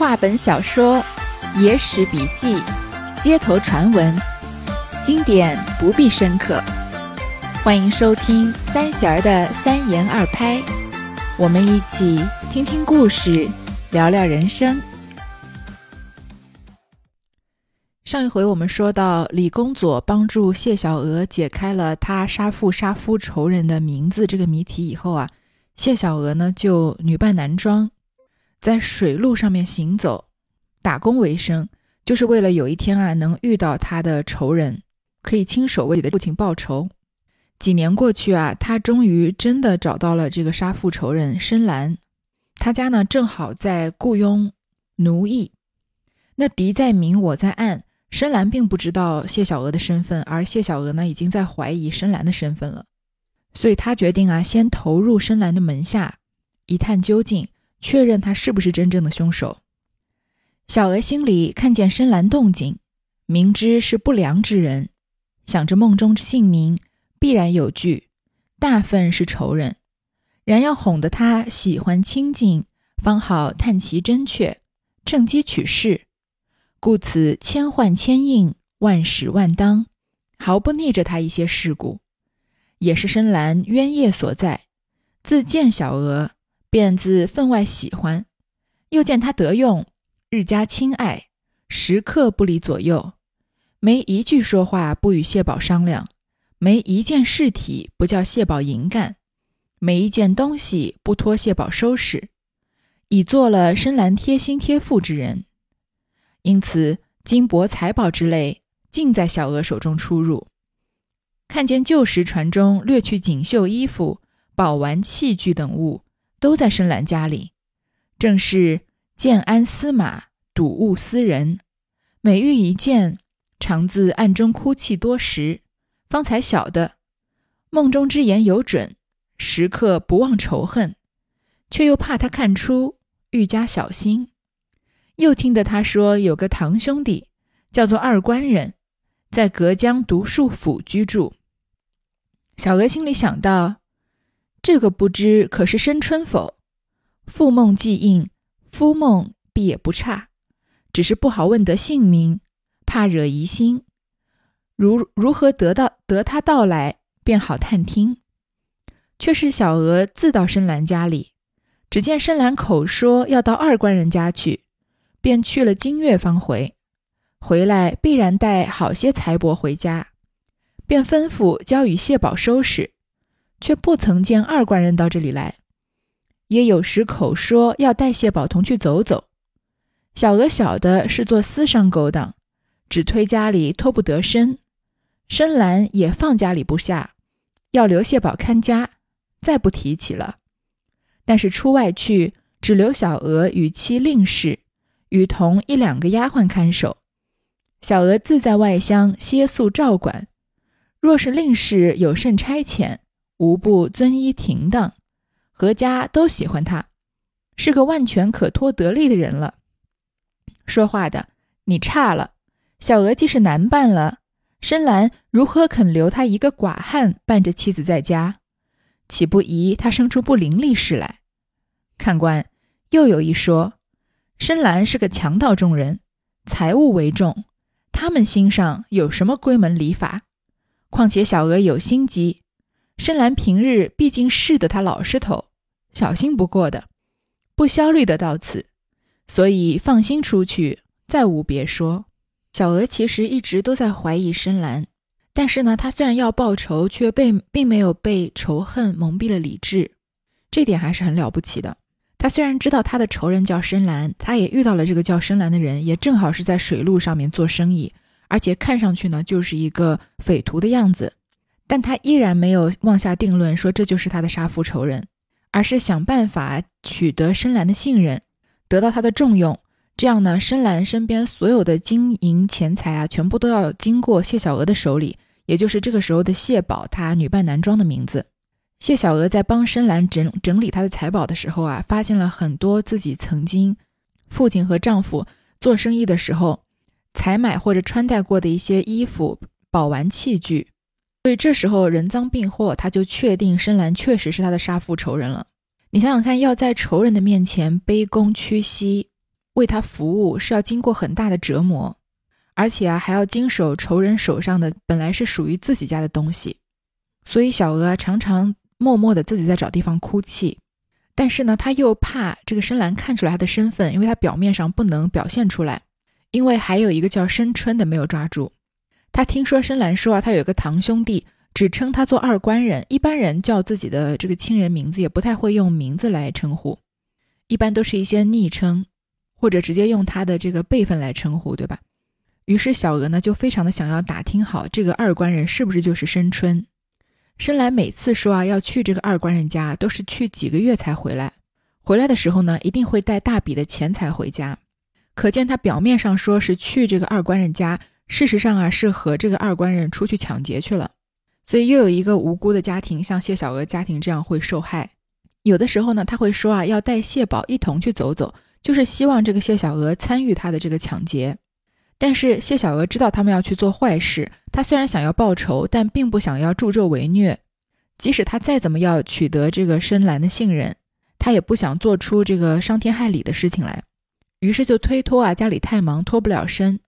话本小说、野史笔记、街头传闻，经典不必深刻。欢迎收听三弦儿的三言二拍，我们一起听听故事，聊聊人生。上一回我们说到，李公佐帮助谢小娥解开了他杀父杀夫仇人的名字这个谜题以后啊，谢小娥呢就女扮男装。在水路上面行走，打工为生，就是为了有一天啊能遇到他的仇人，可以亲手为自己的父亲报仇。几年过去啊，他终于真的找到了这个杀父仇人深蓝，他家呢正好在雇佣奴役。那敌在明，我在暗，深蓝并不知道谢小娥的身份，而谢小娥呢已经在怀疑深蓝的身份了，所以他决定啊先投入深蓝的门下，一探究竟。确认他是不是真正的凶手。小娥心里看见深蓝动静，明知是不良之人，想着梦中姓名必然有据，大份是仇人，然要哄得他喜欢亲近，方好探其真确，趁机取势。故此千唤千应，万使万当，毫不逆着他一些事故，也是深蓝冤业所在。自见小娥。便自分外喜欢，又见他得用，日加亲爱，时刻不离左右，没一句说话不与谢宝商量，没一件事体不叫谢宝营干，每一件东西不托谢宝收拾，已做了深蓝贴心贴腹之人。因此金帛财宝之类，尽在小娥手中出入。看见旧时船中掠去锦绣衣服、宝玩器具等物。都在深蓝家里，正是见安思马，睹物思人。每遇一见，常自暗中哭泣多时，方才晓得梦中之言有准，时刻不忘仇恨，却又怕他看出，愈加小心。又听得他说有个堂兄弟叫做二官人，在隔江独树府居住。小娥心里想到。这个不知可是申春否？复梦既应，夫梦必也不差，只是不好问得姓名，怕惹疑心。如如何得到得他到来，便好探听。却是小娥自到深蓝家里，只见深蓝口说要到二官人家去，便去了金月方回。回来必然带好些财帛回家，便吩咐交与谢宝收拾。却不曾见二官人到这里来，也有时口说要带谢宝同去走走。小娥晓得是做私商勾当，只推家里脱不得身。深蓝也放家里不下，要留谢宝看家，再不提起了。但是出外去，只留小娥与妻令氏，与同一两个丫鬟看守。小娥自在外乡歇宿照管。若是令氏有甚差遣，无不遵依停当，何家都喜欢他，是个万全可托得力的人了。说话的你差了，小娥既是男伴了，深蓝如何肯留他一个寡汉伴着妻子在家？岂不疑他生出不伶俐事来？看官又有一说，深蓝是个强盗中人，财物为重，他们心上有什么闺门礼法？况且小娥有心机。深蓝平日毕竟是得他老实头，小心不过的，不焦虑的到此，所以放心出去，再无别说。小娥其实一直都在怀疑深蓝，但是呢，他虽然要报仇，却被并没有被仇恨蒙蔽了理智，这点还是很了不起的。他虽然知道他的仇人叫深蓝，他也遇到了这个叫深蓝的人，也正好是在水路上面做生意，而且看上去呢，就是一个匪徒的样子。但他依然没有妄下定论，说这就是他的杀父仇人，而是想办法取得深蓝的信任，得到他的重用。这样呢，深蓝身边所有的金银钱财啊，全部都要经过谢小娥的手里，也就是这个时候的谢宝，他女扮男装的名字。谢小娥在帮深蓝整整理他的财宝的时候啊，发现了很多自己曾经父亲和丈夫做生意的时候采买或者穿戴过的一些衣服、宝玩器具。所以这时候人赃并获，他就确定深蓝确实是他的杀父仇人了。你想想看，要在仇人的面前卑躬屈膝，为他服务是要经过很大的折磨，而且啊还要经手仇人手上的本来是属于自己家的东西，所以小娥常常默默的自己在找地方哭泣。但是呢，他又怕这个深蓝看出来他的身份，因为他表面上不能表现出来，因为还有一个叫深春的没有抓住。他听说深蓝说啊，他有个堂兄弟，只称他做二官人，一般人叫自己的这个亲人名字也不太会用名字来称呼，一般都是一些昵称。或者直接用他的这个辈分来称呼，对吧？于是小娥呢就非常的想要打听好这个二官人是不是就是申春。深蓝每次说啊要去这个二官人家，都是去几个月才回来。回来的时候呢，一定会带大笔的钱财回家。可见他表面上说是去这个二官人家，事实上啊是和这个二官人出去抢劫去了。所以又有一个无辜的家庭，像谢小娥家庭这样会受害。有的时候呢，他会说啊要带谢宝一同去走走。就是希望这个谢小娥参与他的这个抢劫，但是谢小娥知道他们要去做坏事，她虽然想要报仇，但并不想要助纣为虐。即使他再怎么要取得这个深蓝的信任，他也不想做出这个伤天害理的事情来。于是就推脱啊，家里太忙，脱不了身。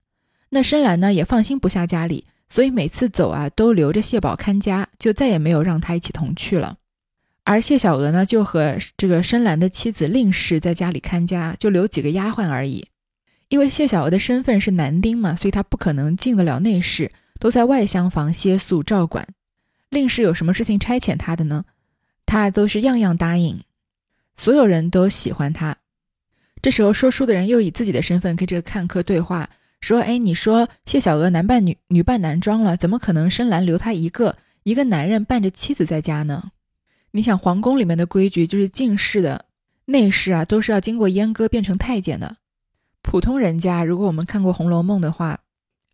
那深蓝呢，也放心不下家里，所以每次走啊，都留着谢宝看家，就再也没有让他一起同去了。而谢小娥呢，就和这个深蓝的妻子令氏在家里看家，就留几个丫鬟而已。因为谢小娥的身份是男丁嘛，所以她不可能进得了内室，都在外厢房歇宿照管。令氏有什么事情差遣她的呢？她都是样样答应，所有人都喜欢她。这时候说书的人又以自己的身份跟这个看客对话，说：“哎，你说谢小娥男扮女，女扮男装了，怎么可能深蓝留她一个一个男人伴着妻子在家呢？”你想皇宫里面的规矩就是进士的内侍啊，都是要经过阉割变成太监的。普通人家，如果我们看过《红楼梦》的话，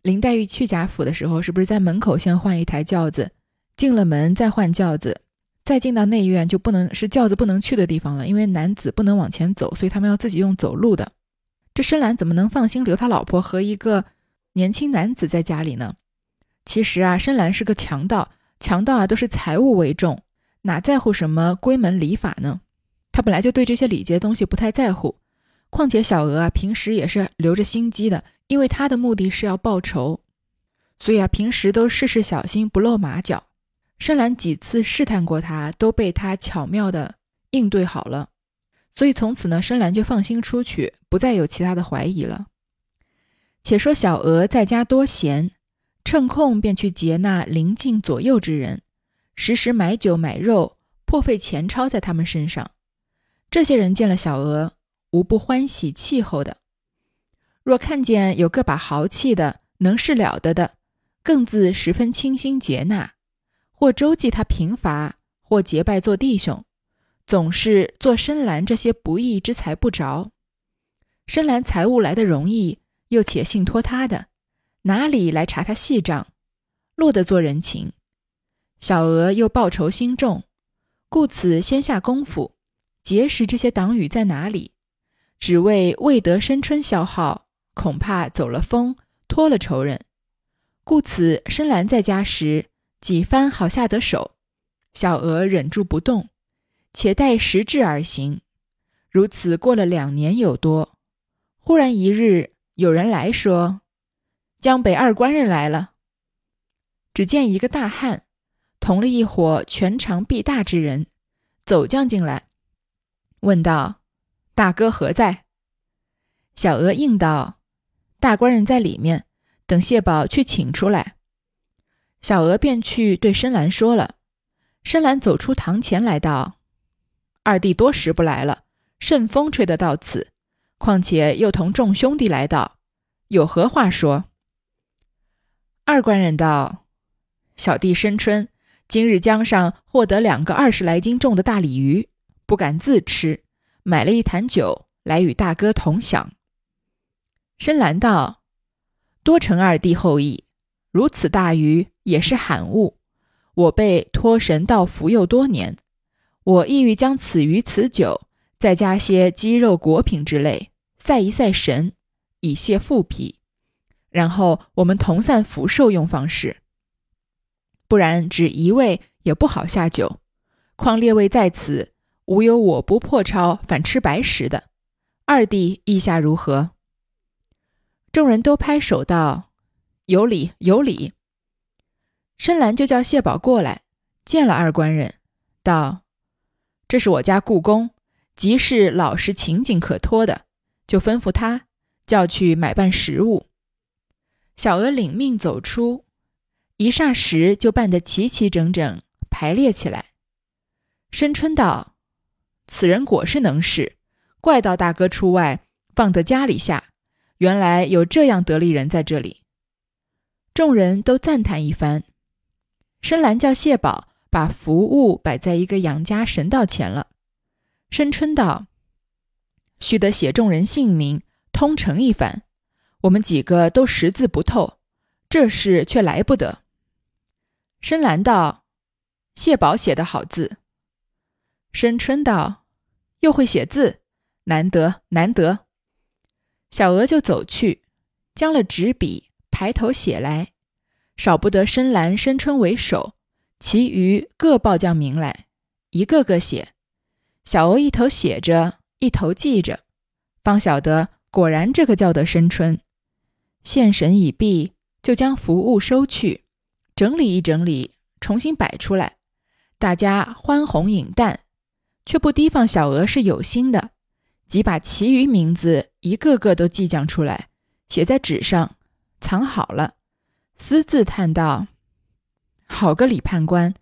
林黛玉去贾府的时候，是不是在门口先换一台轿子，进了门再换轿子，再进到内院就不能是轿子不能去的地方了，因为男子不能往前走，所以他们要自己用走路的。这深蓝怎么能放心留他老婆和一个年轻男子在家里呢？其实啊，深蓝是个强盗，强盗啊都是财物为重。哪在乎什么闺门礼法呢？他本来就对这些礼节东西不太在乎。况且小娥啊，平时也是留着心机的，因为他的目的是要报仇，所以啊，平时都事事小心，不露马脚。深蓝几次试探过他，都被他巧妙的应对好了。所以从此呢，深蓝就放心出去，不再有其他的怀疑了。且说小娥在家多闲，趁空便去劫那邻近左右之人。时时买酒买肉，破费钱钞在他们身上。这些人见了小娥，无不欢喜气候的。若看见有个把豪气的、能事了得的，更自十分倾心接纳，或周济他贫乏，或结拜做弟兄，总是做深蓝这些不义之财不着。深蓝财物来的容易，又且信托他的，哪里来查他细账，落得做人情。小娥又报仇心重，故此先下功夫，结识这些党羽在哪里，只为未得申春消耗，恐怕走了风，拖了仇人。故此深蓝在家时，几番好下得手，小娥忍住不动，且待时至而行。如此过了两年有多，忽然一日，有人来说，江北二官人来了。只见一个大汉。同了一伙全长臂大之人，走将进来，问道：“大哥何在？”小娥应道：“大官人在里面，等谢宝去请出来。”小娥便去对深蓝说了。深蓝走出堂前来道：“二弟多时不来了，甚风吹得到此？况且又同众兄弟来到，有何话说？”二官人道：“小弟申春。”今日江上获得两个二十来斤重的大鲤鱼，不敢自吃，买了一坛酒来与大哥同享。深蓝道：“多承二弟厚意，如此大鱼也是罕物。我被托神道福佑多年，我意欲将此鱼此酒，再加些鸡肉果品之类，赛一赛神，以泄腹脾，然后我们同散福寿用方式。”不然只一味也不好下酒，况列位在此，无有我不破抄反吃白食的。二弟意下如何？”众人都拍手道：“有理，有理。”深蓝就叫谢宝过来见了二官人，道：“这是我家故宫，即是老实勤谨可托的，就吩咐他叫去买办食物。”小娥领命走出，一霎时就办得齐齐整整，排列起来。申春道：“此人果是能事，怪到大哥出外，放得家里下。原来有这样得力人在这里。”众人都赞叹一番。深蓝叫谢宝把服务摆在一个养家神道前了。申春道：“须得写众人姓名，通呈一番。我们几个都识字不透，这事却来不得。”深蓝道：“谢宝写的好字。”申春道：“又会写字，难得难得。”小娥就走去，将了纸笔，抬头写来。少不得深蓝、申春为首，其余各报将名来，一个个写。小娥一头写着，一头记着，方晓得果然这个叫得深春。献神已毕，就将服务收去，整理一整理，重新摆出来。大家欢红饮淡，却不提防小娥是有心的，即把其余名字一个个都记将出来，写在纸上，藏好了。私自叹道：“好个李判官，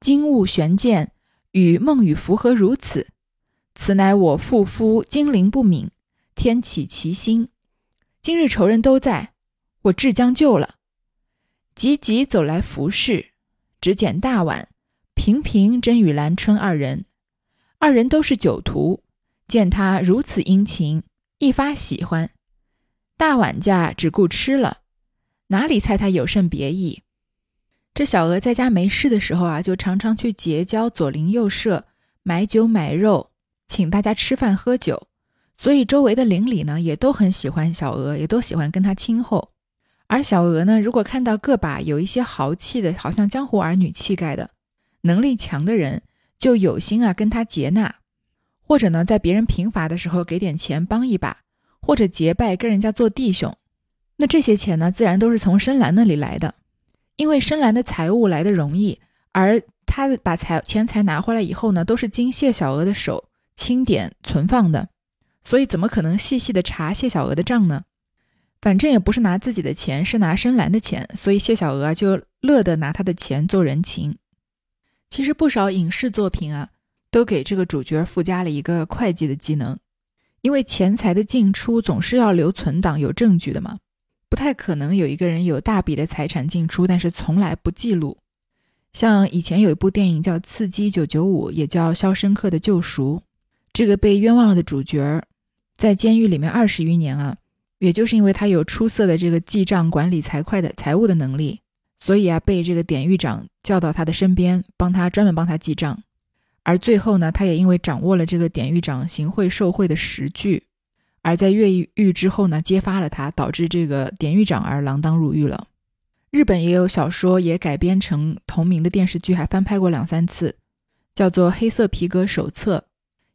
金物悬剑，与孟羽符合如此。此乃我父夫精灵不敏，天启其心。今日仇人都在，我至将就了。”急急走来服侍，只捡大碗，平平真与兰春二人。二人都是酒徒，见他如此殷勤，一发喜欢。大碗家只顾吃了。哪里猜他有甚别意？这小娥在家没事的时候啊，就常常去结交左邻右舍，买酒买肉，请大家吃饭喝酒。所以周围的邻里呢，也都很喜欢小娥，也都喜欢跟他亲厚。而小娥呢，如果看到个把有一些豪气的，好像江湖儿女气概的，能力强的人，就有心啊跟他结纳，或者呢，在别人贫乏的时候给点钱帮一把，或者结拜跟人家做弟兄。那这些钱呢，自然都是从深蓝那里来的，因为深蓝的财物来的容易，而他把财钱财拿回来以后呢，都是经谢小娥的手清点存放的，所以怎么可能细细的查谢小娥的账呢？反正也不是拿自己的钱，是拿深蓝的钱，所以谢小娥就乐得拿他的钱做人情。其实不少影视作品啊，都给这个主角附加了一个会计的技能，因为钱财的进出总是要留存档、有证据的嘛。不太可能有一个人有大笔的财产进出，但是从来不记录。像以前有一部电影叫《刺激九九五》，也叫《肖申克的救赎》。这个被冤枉了的主角，在监狱里面二十余年啊，也就是因为他有出色的这个记账、管理财会的财务的能力，所以啊，被这个典狱长叫到他的身边，帮他专门帮他记账。而最后呢，他也因为掌握了这个典狱长行贿受贿的实据。而在越狱之后呢，揭发了他，导致这个典狱长而锒铛入狱了。日本也有小说也改编成同名的电视剧，还翻拍过两三次，叫做《黑色皮革手册》，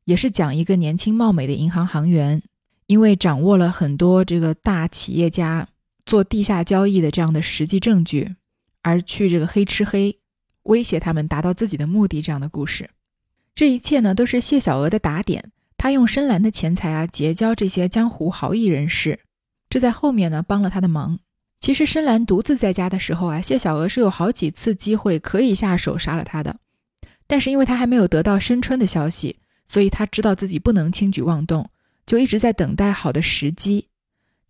也是讲一个年轻貌美的银行行员，因为掌握了很多这个大企业家做地下交易的这样的实际证据，而去这个黑吃黑，威胁他们达到自己的目的这样的故事。这一切呢，都是谢小娥的打点。他用深蓝的钱财啊，结交这些江湖豪义人士，这在后面呢帮了他的忙。其实深蓝独自在家的时候啊，谢小娥是有好几次机会可以下手杀了他的，但是因为他还没有得到申春的消息，所以他知道自己不能轻举妄动，就一直在等待好的时机。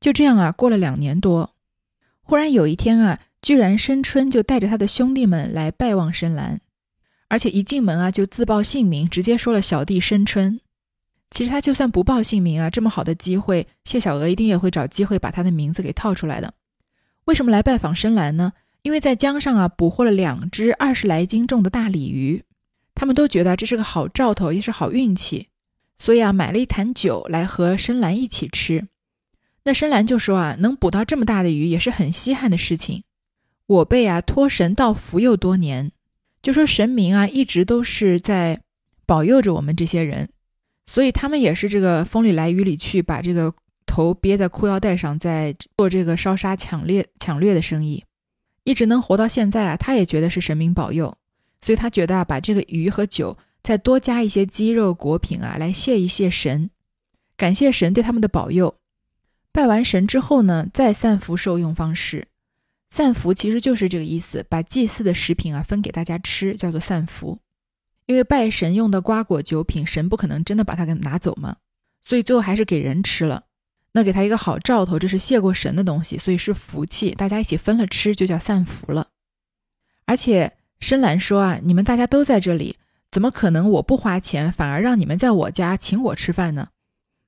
就这样啊，过了两年多，忽然有一天啊，居然申春就带着他的兄弟们来拜望深蓝，而且一进门啊就自报姓名，直接说了小弟申春。其实他就算不报姓名啊，这么好的机会，谢小娥一定也会找机会把他的名字给套出来的。为什么来拜访深蓝呢？因为在江上啊捕获了两只二十来斤重的大鲤鱼，他们都觉得这是个好兆头，也是好运气，所以啊买了一坛酒来和深蓝一起吃。那深蓝就说啊，能捕到这么大的鱼也是很稀罕的事情。我辈啊托神道福佑多年，就说神明啊一直都是在保佑着我们这些人。所以他们也是这个风里来雨里去，把这个头憋在裤腰带上，在做这个烧杀抢掠抢掠的生意，一直能活到现在啊，他也觉得是神明保佑，所以他觉得啊，把这个鱼和酒再多加一些鸡肉果品啊，来谢一谢神，感谢神对他们的保佑。拜完神之后呢，再散福受用方式。散福其实就是这个意思，把祭祀的食品啊分给大家吃，叫做散福。因为拜神用的瓜果酒品，神不可能真的把它给拿走嘛，所以最后还是给人吃了。那给他一个好兆头，这是谢过神的东西，所以是福气，大家一起分了吃，就叫散福了。而且深蓝说啊，你们大家都在这里，怎么可能我不花钱，反而让你们在我家请我吃饭呢？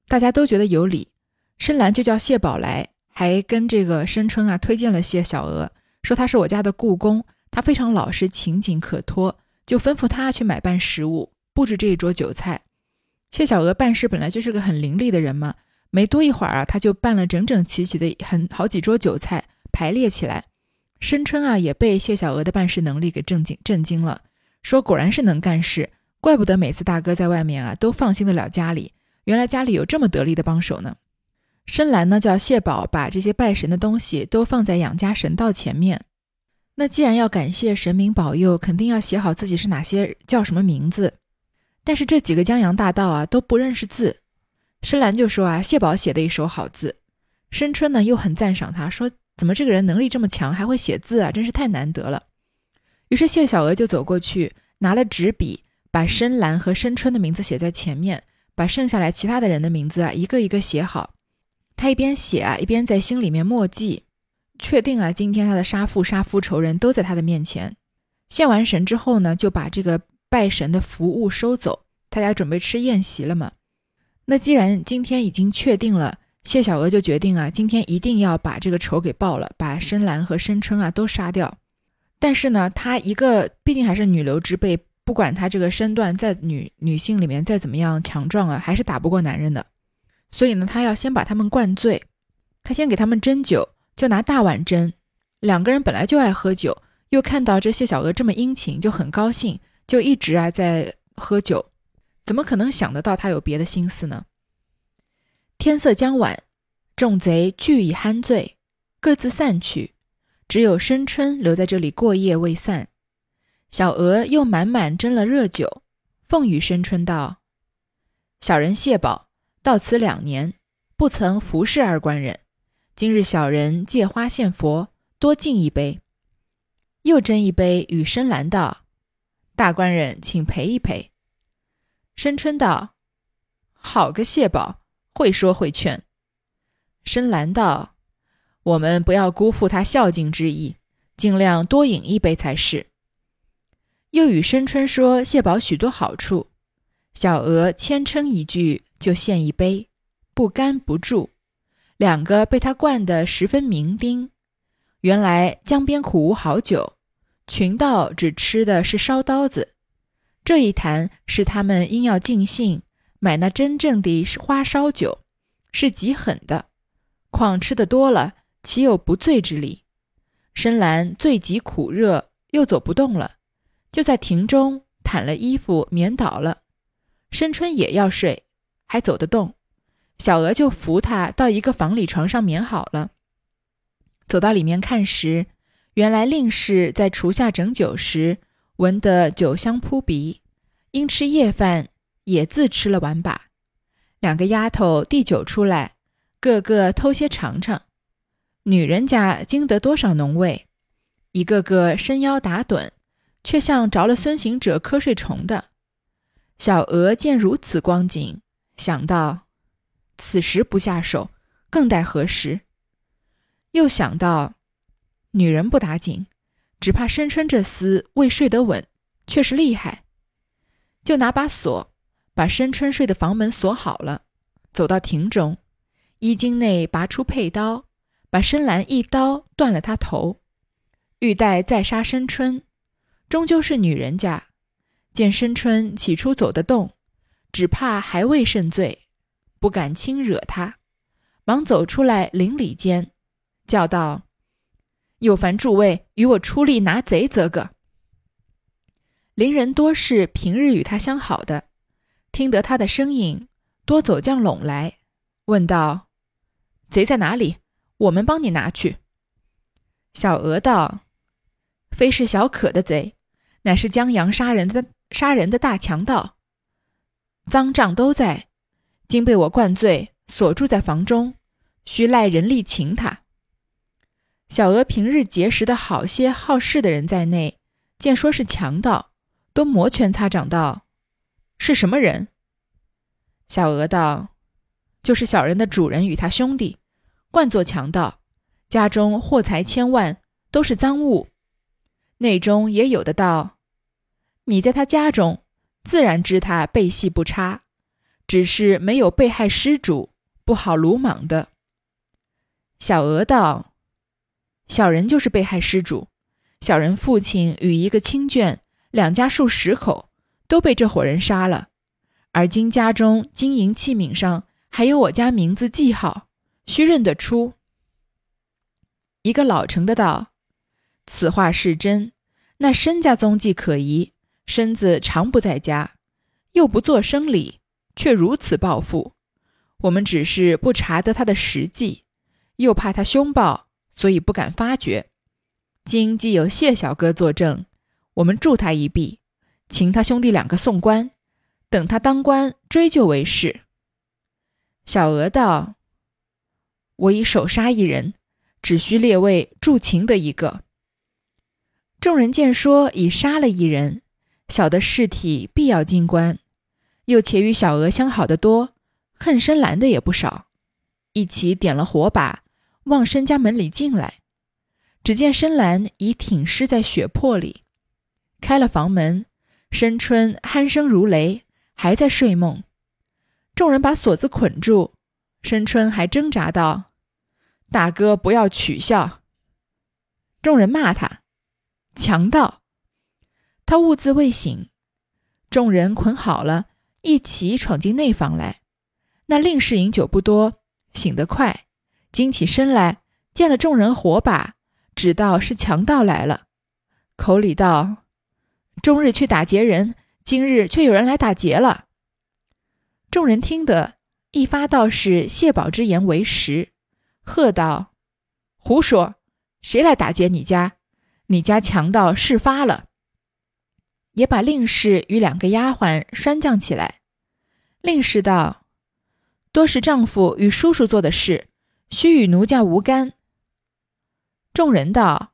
大家都觉得有理。深蓝就叫谢宝来。还跟这个申春啊推荐了谢小娥，说他是我家的雇工，他非常老实勤谨可托，就吩咐他去买办食物，布置这一桌酒菜。谢小娥办事本来就是个很伶俐的人嘛，没多一会儿啊，他就办了整整齐齐的很好几桌酒菜排列起来。申春啊也被谢小娥的办事能力给震惊震惊了，说果然是能干事，怪不得每次大哥在外面啊都放心得了家里，原来家里有这么得力的帮手呢。深蓝呢叫谢宝，把这些拜神的东西都放在养家神道前面。那既然要感谢神明保佑，肯定要写好自己是哪些叫什么名字。但是这几个江洋大盗啊都不认识字。深蓝就说啊，谢宝写的一手好字。深春呢又很赞赏他，说怎么这个人能力这么强，还会写字啊，真是太难得了。于是谢小娥就走过去，拿了纸笔，把深蓝和深春的名字写在前面，把剩下来其他的人的名字啊一个一个写好。他一边写啊，一边在心里面默记，确定啊，今天他的杀父杀夫仇人都在他的面前。献完神之后呢，就把这个拜神的服务收走。大家准备吃宴席了嘛？那既然今天已经确定了，谢小娥就决定啊，今天一定要把这个仇给报了，把深蓝和深春啊都杀掉。但是呢，她一个毕竟还是女流之辈，不管她这个身段在女女性里面再怎么样强壮啊，还是打不过男人的。所以呢，他要先把他们灌醉，他先给他们斟酒，就拿大碗斟。两个人本来就爱喝酒，又看到这谢小娥这么殷勤，就很高兴，就一直啊在喝酒。怎么可能想得到他有别的心思呢？天色将晚，众贼俱已酣醉，各自散去，只有申春留在这里过夜未散。小娥又满满斟了热酒，奉与申春道：“小人谢宝。”到此两年，不曾服侍二官人。今日小人借花献佛，多敬一杯。又斟一杯，与深蓝道：“大官人，请陪一陪。”深春道：“好个谢宝，会说会劝。”深蓝道：“我们不要辜负他孝敬之意，尽量多饮一杯才是。”又与深春说谢宝许多好处，小娥谦称一句。就献一杯，不干不住，两个被他灌得十分酩酊。原来江边苦无好酒，群盗只吃的是烧刀子。这一坛是他们因要尽兴，买那真正的花烧酒，是极狠的。况吃的多了，岂有不醉之理？深蓝醉极苦热，又走不动了，就在亭中袒了衣服眠倒了。深春也要睡。还走得动，小娥就扶他到一个房里床上眠好了。走到里面看时，原来令氏在厨下整酒时，闻得酒香扑鼻，因吃夜饭也自吃了碗把。两个丫头递酒出来，个个偷些尝尝。女人家经得多少浓味，一个个伸腰打盹，却像着了孙行者瞌睡虫的。小娥见如此光景。想到此时不下手，更待何时？又想到女人不打紧，只怕申春这厮未睡得稳，却是厉害。就拿把锁把申春睡的房门锁好了，走到亭中，衣襟内拔出佩刀，把深蓝一刀断了他头。欲待再杀申春，终究是女人家。见申春起初走得动。只怕还未甚醉，不敢轻惹他，忙走出来邻里间，叫道：“有烦诸位与我出力拿贼则个。”邻人多是平日与他相好的，听得他的声音，多走将拢来，问道：“贼在哪里？我们帮你拿去。”小娥道：“非是小可的贼，乃是江洋杀人的杀人的大强盗。赃账都在，今被我灌醉，锁住在房中，需赖人力擒他。”小娥平日结识的好些好事的人在内，见说是强盗，都摩拳擦掌道：“是什么人？”小娥道：“就是小人的主人与他兄弟，惯做强盗，家中货财千万，都是赃物。内中也有的道，你在他家中，自然知他背细不差，只是没有被害失主，不好鲁莽的。”小娥道。小人就是被害失主，小人父亲与一个亲眷两家数十口都被这伙人杀了，而今家中金银器皿上还有我家名字记号，须认得出。一个老成的道：“此话是真，那身家踪迹可疑，身子常不在家，又不做生理，却如此报复。我们只是不查得他的实际，又怕他凶暴。”所以不敢发觉。今既有谢小哥作证，我们助他一臂，请他兄弟两个送官，等他当官追究为是。小娥道：“我已手杀一人，只需列位助擒的一个。”众人见说已杀了一人，晓得尸体必要进官，又且与小娥相好的多，恨深蓝的也不少，一起点了火把。往申家门里进来，只见深蓝已挺尸在血泊里。开了房门，申春鼾声如雷，还在睡梦。众人把锁子捆住，申春还挣扎道：“大哥，不要取笑。”众人骂他强盗。他兀自未醒，众人捆好了，一起闯进内房来。那令氏饮酒不多，醒得快。惊起身来，见了众人火把，只道是强盗来了，口里道：“终日去打劫人，今日却有人来打劫了。”众人听得，一发道是谢宝之言为实，喝道：“胡说！谁来打劫你家？你家强盗事发了。”也把令氏与两个丫鬟拴将起来。令氏道：“多是丈夫与叔叔做的事。”须与奴家无干。众人道：“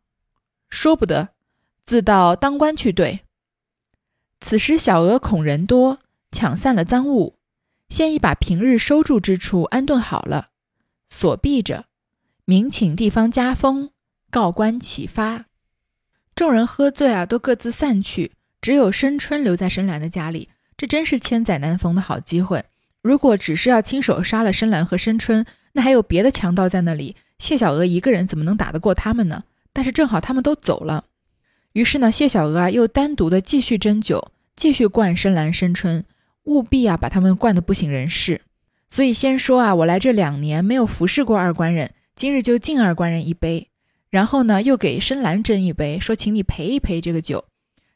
说不得，自到当官去对。”此时小娥恐人多，抢散了赃物，先已把平日收住之处安顿好了，锁闭着，明请地方加封，告官启发。众人喝醉啊，都各自散去，只有申春留在深蓝的家里。这真是千载难逢的好机会。如果只是要亲手杀了深蓝和申春，那还有别的强盗在那里，谢小娥一个人怎么能打得过他们呢？但是正好他们都走了，于是呢，谢小娥啊又单独的继续斟酒，继续灌深蓝、深春，务必啊把他们灌得不省人事。所以先说啊，我来这两年没有服侍过二官人，今日就敬二官人一杯。然后呢，又给深蓝斟一杯，说请你陪一陪这个酒。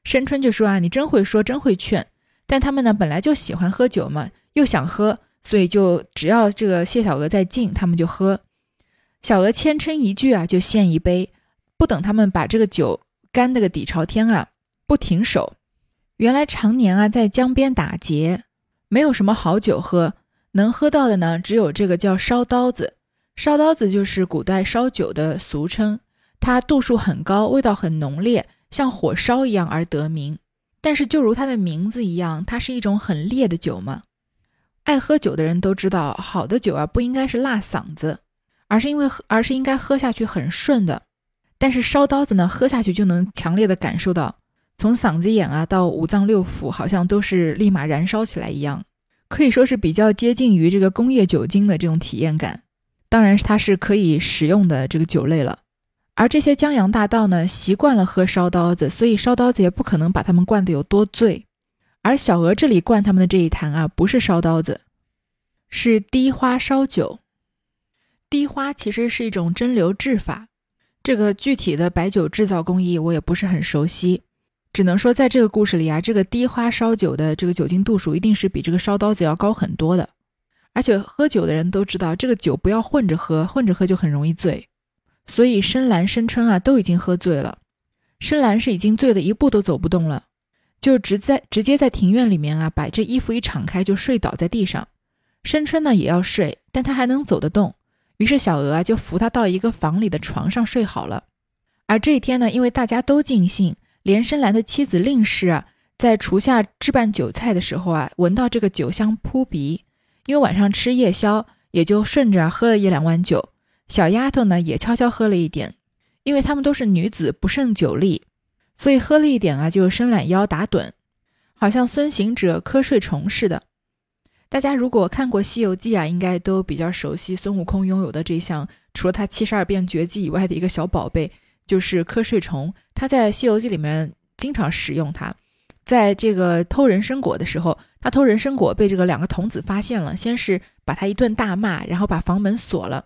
申春就说啊，你真会说，真会劝。但他们呢本来就喜欢喝酒嘛，又想喝。所以就只要这个谢小娥在敬，他们就喝。小娥谦称一句啊，就献一杯，不等他们把这个酒干那个底朝天啊，不停手。原来常年啊在江边打劫，没有什么好酒喝，能喝到的呢只有这个叫烧刀子。烧刀子就是古代烧酒的俗称，它度数很高，味道很浓烈，像火烧一样而得名。但是就如它的名字一样，它是一种很烈的酒嘛。爱喝酒的人都知道，好的酒啊不应该是辣嗓子，而是因为喝，而是应该喝下去很顺的。但是烧刀子呢，喝下去就能强烈的感受到，从嗓子眼啊到五脏六腑，好像都是立马燃烧起来一样，可以说是比较接近于这个工业酒精的这种体验感。当然，它是可以使用的这个酒类了。而这些江洋大盗呢，习惯了喝烧刀子，所以烧刀子也不可能把他们灌得有多醉。而小娥这里灌他们的这一坛啊，不是烧刀子，是滴花烧酒。滴花其实是一种蒸馏制法，这个具体的白酒制造工艺我也不是很熟悉，只能说在这个故事里啊，这个滴花烧酒的这个酒精度数一定是比这个烧刀子要高很多的。而且喝酒的人都知道，这个酒不要混着喝，混着喝就很容易醉。所以深蓝、深春啊都已经喝醉了，深蓝是已经醉得一步都走不动了，就直在直接在庭院里面啊，把这衣服一敞开就睡倒在地上。深春呢也要睡，但他还能走得动，于是小娥啊就扶他到一个房里的床上睡好了。而这一天呢，因为大家都尽兴，连深蓝的妻子令氏啊，在厨下置办酒菜的时候啊，闻到这个酒香扑鼻，因为晚上吃夜宵，也就顺着喝了一两碗酒。小丫头呢也悄悄喝了一点，因为她们都是女子，不胜酒力，所以喝了一点啊，就伸懒腰打盹，好像孙行者瞌睡虫似的。大家如果看过《西游记》啊，应该都比较熟悉孙悟空拥有的这项除了他七十二变绝技以外的一个小宝贝，就是瞌睡虫。他在《西游记》里面经常使用它，在这个偷人参果的时候，他偷人参果被这个两个童子发现了，先是把他一顿大骂，然后把房门锁了。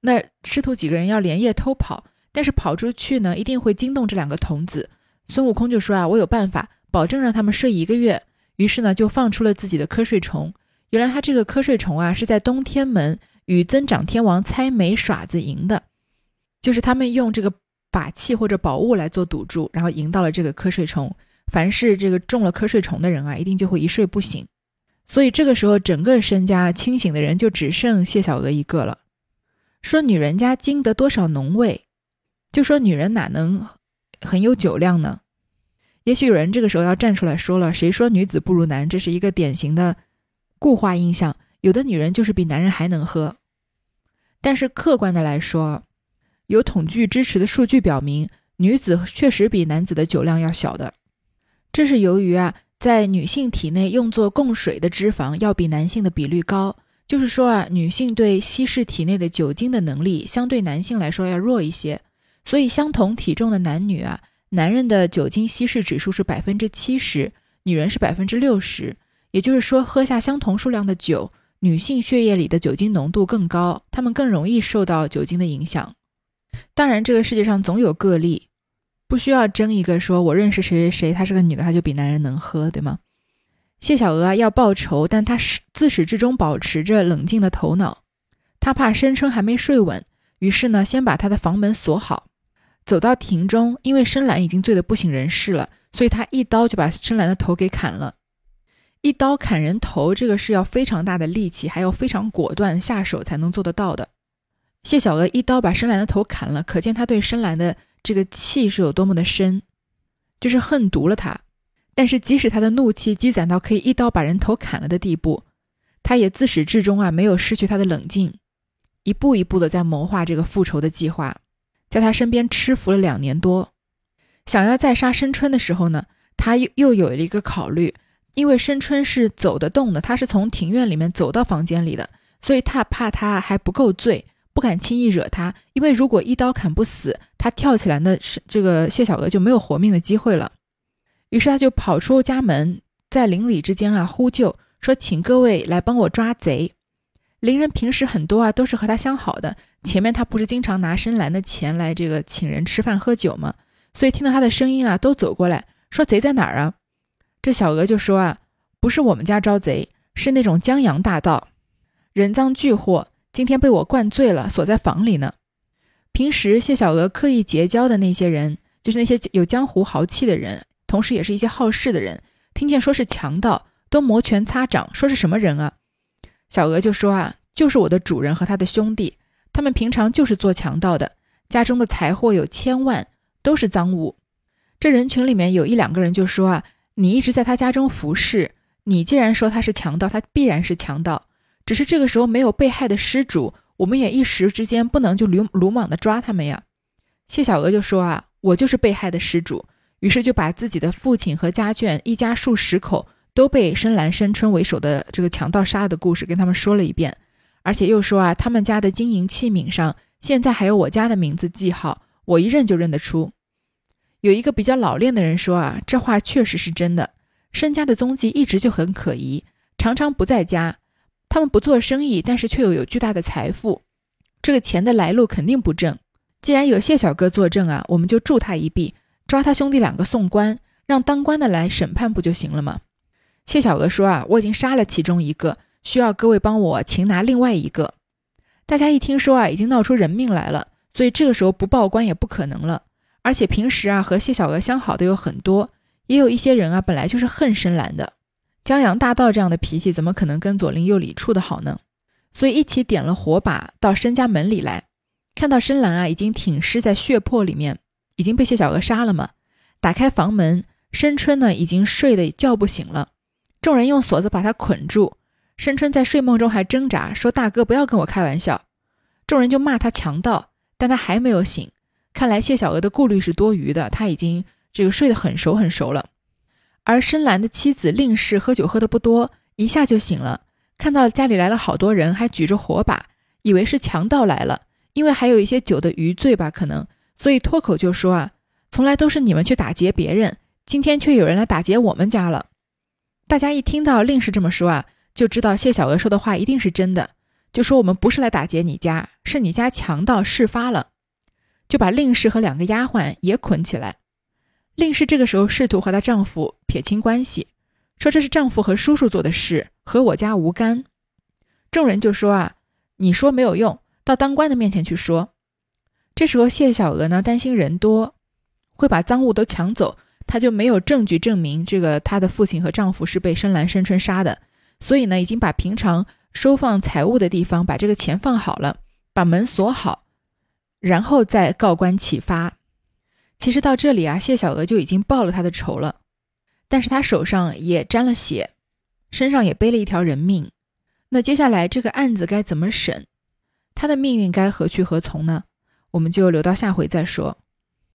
那师徒几个人要连夜偷跑，但是跑出去呢，一定会惊动这两个童子。孙悟空就说啊，我有办法，保证让他们睡一个月。于是呢，就放出了自己的瞌睡虫。原来他这个瞌睡虫啊，是在东天门与增长天王猜枚耍子赢的，就是他们用这个法器或者宝物来做赌注，然后赢到了这个瞌睡虫。凡是这个中了瞌睡虫的人啊，一定就会一睡不醒。所以这个时候，整个身家清醒的人就只剩谢小娥一个了。说女人家经得多少浓味，就说女人哪能很有酒量呢？也许有人这个时候要站出来说了：“谁说女子不如男？”这是一个典型的固化印象。有的女人就是比男人还能喝。但是客观的来说，有统计支持的数据表明，女子确实比男子的酒量要小的。这是由于啊，在女性体内用作供水的脂肪要比男性的比率高。就是说啊，女性对稀释体内的酒精的能力，相对男性来说要弱一些。所以，相同体重的男女啊，男人的酒精稀释指数是百分之七十，女人是百分之六十。也就是说，喝下相同数量的酒，女性血液里的酒精浓度更高，她们更容易受到酒精的影响。当然，这个世界上总有个例，不需要争一个说，我认识谁谁谁，她是个女的，她就比男人能喝，对吗？谢小娥啊要报仇，但她始自始至终保持着冷静的头脑。她怕申春还没睡稳，于是呢，先把他的房门锁好，走到庭中。因为深蓝已经醉得不省人事了，所以他一刀就把深蓝的头给砍了。一刀砍人头，这个是要非常大的力气，还要非常果断下手才能做得到的。谢小娥一刀把深蓝的头砍了，可见他对深蓝的这个气是有多么的深，就是恨毒了他。但是，即使他的怒气积攒到可以一刀把人头砍了的地步，他也自始至终啊没有失去他的冷静，一步一步的在谋划这个复仇的计划，在他身边吃服了两年多。想要再杀申春的时候呢，他又又有了一个考虑，因为申春是走得动的，他是从庭院里面走到房间里的，所以他怕他还不够醉，不敢轻易惹他，因为如果一刀砍不死，他跳起来呢，是这个谢小娥就没有活命的机会了。于是他就跑出家门，在邻里之间啊呼救，说：“请各位来帮我抓贼。”邻人平时很多啊，都是和他相好的。前面他不是经常拿深蓝的钱来这个请人吃饭喝酒吗？所以听到他的声音啊，都走过来说：“贼在哪儿啊？”这小娥就说：“啊，不是我们家招贼，是那种江洋大盗，人赃俱获，今天被我灌醉了，锁在房里呢。平时谢小娥刻意结交的那些人，就是那些有江湖豪气的人。”同时，也是一些好事的人，听见说是强盗，都摩拳擦掌，说是什么人啊？小娥就说啊，就是我的主人和他的兄弟，他们平常就是做强盗的，家中的财货有千万，都是赃物。这人群里面有一两个人就说啊，你一直在他家中服侍，你既然说他是强盗，他必然是强盗。只是这个时候没有被害的失主，我们也一时之间不能就鲁鲁莽的抓他们呀。谢小娥就说啊，我就是被害的失主。于是就把自己的父亲和家眷一家数十口都被深蓝深春为首的这个强盗杀了的故事跟他们说了一遍，而且又说啊，他们家的金银器皿上现在还有我家的名字记号，我一认就认得出。有一个比较老练的人说啊，这话确实是真的。申家的踪迹一直就很可疑，常常不在家，他们不做生意，但是却又有巨大的财富，这个钱的来路肯定不正。既然有谢小哥作证啊，我们就助他一臂。抓他兄弟两个送官，让当官的来审判不就行了吗？谢小娥说啊，我已经杀了其中一个，需要各位帮我擒拿另外一个。大家一听说啊，已经闹出人命来了，所以这个时候不报官也不可能了。而且平时啊，和谢小娥相好的有很多，也有一些人啊，本来就是恨深蓝的。江洋大盗这样的脾气，怎么可能跟左邻右里处的好呢？所以一起点了火把到申家门里来，看到深蓝啊，已经挺尸在血泊里面，已经被谢小娥杀了嘛。打开房门，申春呢已经睡得叫不醒了，众人用锁子把他捆住。申春在睡梦中还挣扎，说：“大哥，不要跟我开玩笑。”众人就骂他强盗，但他还没有醒。看来谢小娥的顾虑是多余的，他已经这个睡得很熟很熟了。而深蓝的妻子令氏喝酒喝的不多，一下就醒了，看到家里来了好多人，还举着火把，以为是强盗来了，因为还有一些酒的余罪吧，可能，所以脱口就说：“啊，从来都是你们去打劫别人，今天却有人来打劫我们家了。”大家一听到令氏这么说啊。就知道谢小娥说的话一定是真的，就说我们不是来打劫你家，是你家强盗事发了，就把令氏和两个丫鬟也捆起来。令氏这个时候试图和她丈夫撇清关系，说这是丈夫和叔叔做的事，和我家无干。众人就说啊，你说没有用，到当官的面前去说。这时候谢小娥呢担心人多会把赃物都抢走，她就没有证据证明这个她的父亲和丈夫是被深蓝深春杀的。所以呢，已经把平常收放财物的地方把这个钱放好了，把门锁好，然后再告官启发。其实到这里啊，谢小娥就已经报了他的仇了，但是他手上也沾了血，身上也背了一条人命。那接下来这个案子该怎么审？他的命运该何去何从呢？我们就留到下回再说。